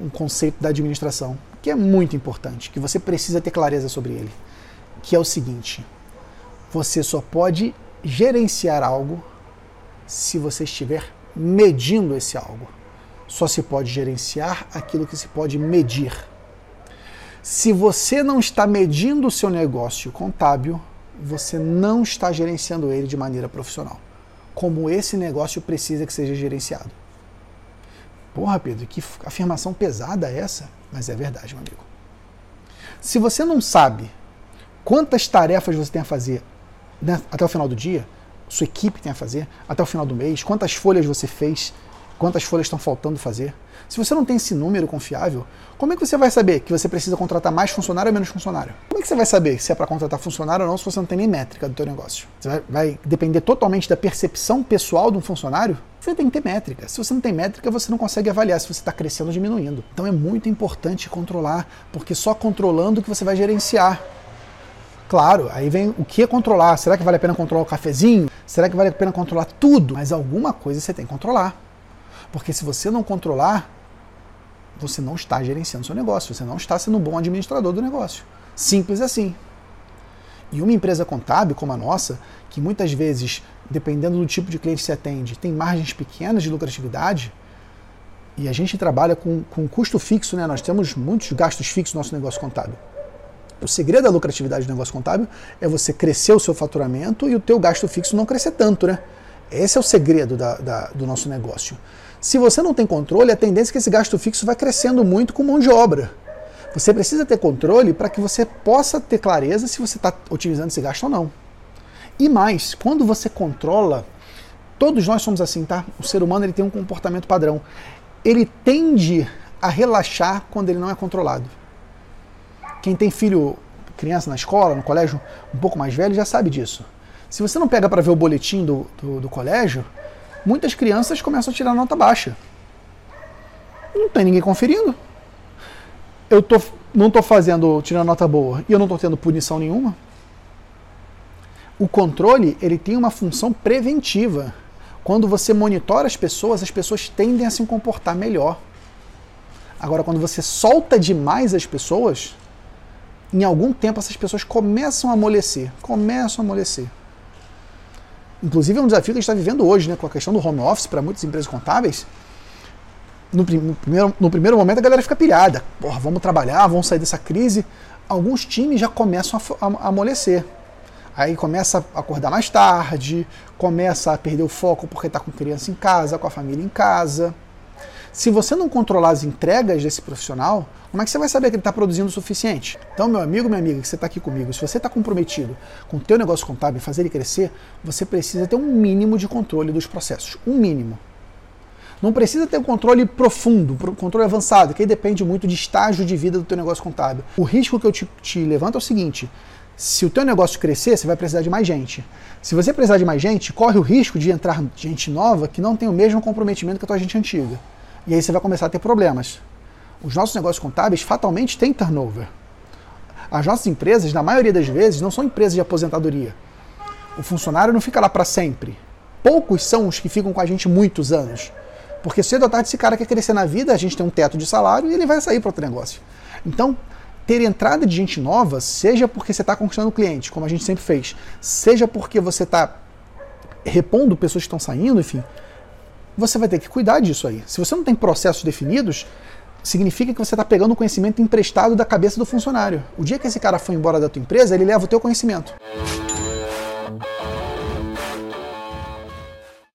um conceito da administração que é muito importante, que você precisa ter clareza sobre ele, que é o seguinte: você só pode gerenciar algo se você estiver medindo esse algo. Só se pode gerenciar aquilo que se pode medir. Se você não está medindo o seu negócio contábil, você não está gerenciando ele de maneira profissional. Como esse negócio precisa que seja gerenciado. Porra, Pedro, que afirmação pesada é essa? Mas é verdade, meu amigo. Se você não sabe quantas tarefas você tem a fazer né, até o final do dia, sua equipe tem a fazer, até o final do mês, quantas folhas você fez, quantas folhas estão faltando fazer. Se você não tem esse número confiável, como é que você vai saber que você precisa contratar mais funcionário ou menos funcionário? Como é que você vai saber se é para contratar funcionário ou não se você não tem nem métrica do teu negócio? Você vai, vai depender totalmente da percepção pessoal de um funcionário? Você tem que ter métrica. Se você não tem métrica, você não consegue avaliar se você está crescendo ou diminuindo. Então é muito importante controlar, porque só controlando que você vai gerenciar. Claro, aí vem o que é controlar. Será que vale a pena controlar o cafezinho? Será que vale a pena controlar tudo? Mas alguma coisa você tem que controlar. Porque se você não controlar, você não está gerenciando seu negócio, você não está sendo um bom administrador do negócio. Simples assim. E uma empresa contábil como a nossa, que muitas vezes, dependendo do tipo de cliente que se atende, tem margens pequenas de lucratividade, e a gente trabalha com, com custo fixo, né? nós temos muitos gastos fixos no nosso negócio contábil. O segredo da lucratividade do negócio contábil é você crescer o seu faturamento e o teu gasto fixo não crescer tanto, né? Esse é o segredo da, da, do nosso negócio. Se você não tem controle, a tendência é que esse gasto fixo vai crescendo muito com mão de obra. Você precisa ter controle para que você possa ter clareza se você está otimizando esse gasto ou não. E mais, quando você controla, todos nós somos assim, tá? O ser humano ele tem um comportamento padrão. Ele tende a relaxar quando ele não é controlado. Quem tem filho, criança na escola, no colégio, um pouco mais velho, já sabe disso. Se você não pega para ver o boletim do, do, do colégio, muitas crianças começam a tirar nota baixa. Não tem ninguém conferindo. Eu tô, não estou fazendo, tirando nota boa, e eu não estou tendo punição nenhuma. O controle ele tem uma função preventiva. Quando você monitora as pessoas, as pessoas tendem a se comportar melhor. Agora, quando você solta demais as pessoas, em algum tempo essas pessoas começam a amolecer, começam a amolecer. Inclusive é um desafio que a gente está vivendo hoje, né, com a questão do home office para muitas empresas contábeis. No, no, primeiro, no primeiro momento a galera fica pilhada. Porra, vamos trabalhar, vamos sair dessa crise. Alguns times já começam a, a, a amolecer. Aí começa a acordar mais tarde, começa a perder o foco porque está com criança em casa, com a família em casa. Se você não controlar as entregas desse profissional, como é que você vai saber que ele está produzindo o suficiente? Então, meu amigo, minha amiga, que você está aqui comigo, se você está comprometido com o teu negócio contábil e fazer ele crescer, você precisa ter um mínimo de controle dos processos. Um mínimo. Não precisa ter um controle profundo, um controle avançado, que aí depende muito de estágio de vida do teu negócio contábil. O risco que eu te, te levanto é o seguinte, se o teu negócio crescer, você vai precisar de mais gente. Se você precisar de mais gente, corre o risco de entrar gente nova que não tem o mesmo comprometimento que a tua gente antiga. E aí você vai começar a ter problemas. Os nossos negócios contábeis fatalmente têm turnover. As nossas empresas, na maioria das vezes, não são empresas de aposentadoria. O funcionário não fica lá para sempre. Poucos são os que ficam com a gente muitos anos. Porque cedo ou tarde esse cara quer crescer na vida, a gente tem um teto de salário e ele vai sair para outro negócio. Então, ter entrada de gente nova, seja porque você está conquistando cliente, como a gente sempre fez, seja porque você está repondo pessoas que estão saindo, enfim, você vai ter que cuidar disso aí. Se você não tem processos definidos, significa que você está pegando o conhecimento emprestado da cabeça do funcionário. O dia que esse cara for embora da tua empresa, ele leva o teu conhecimento.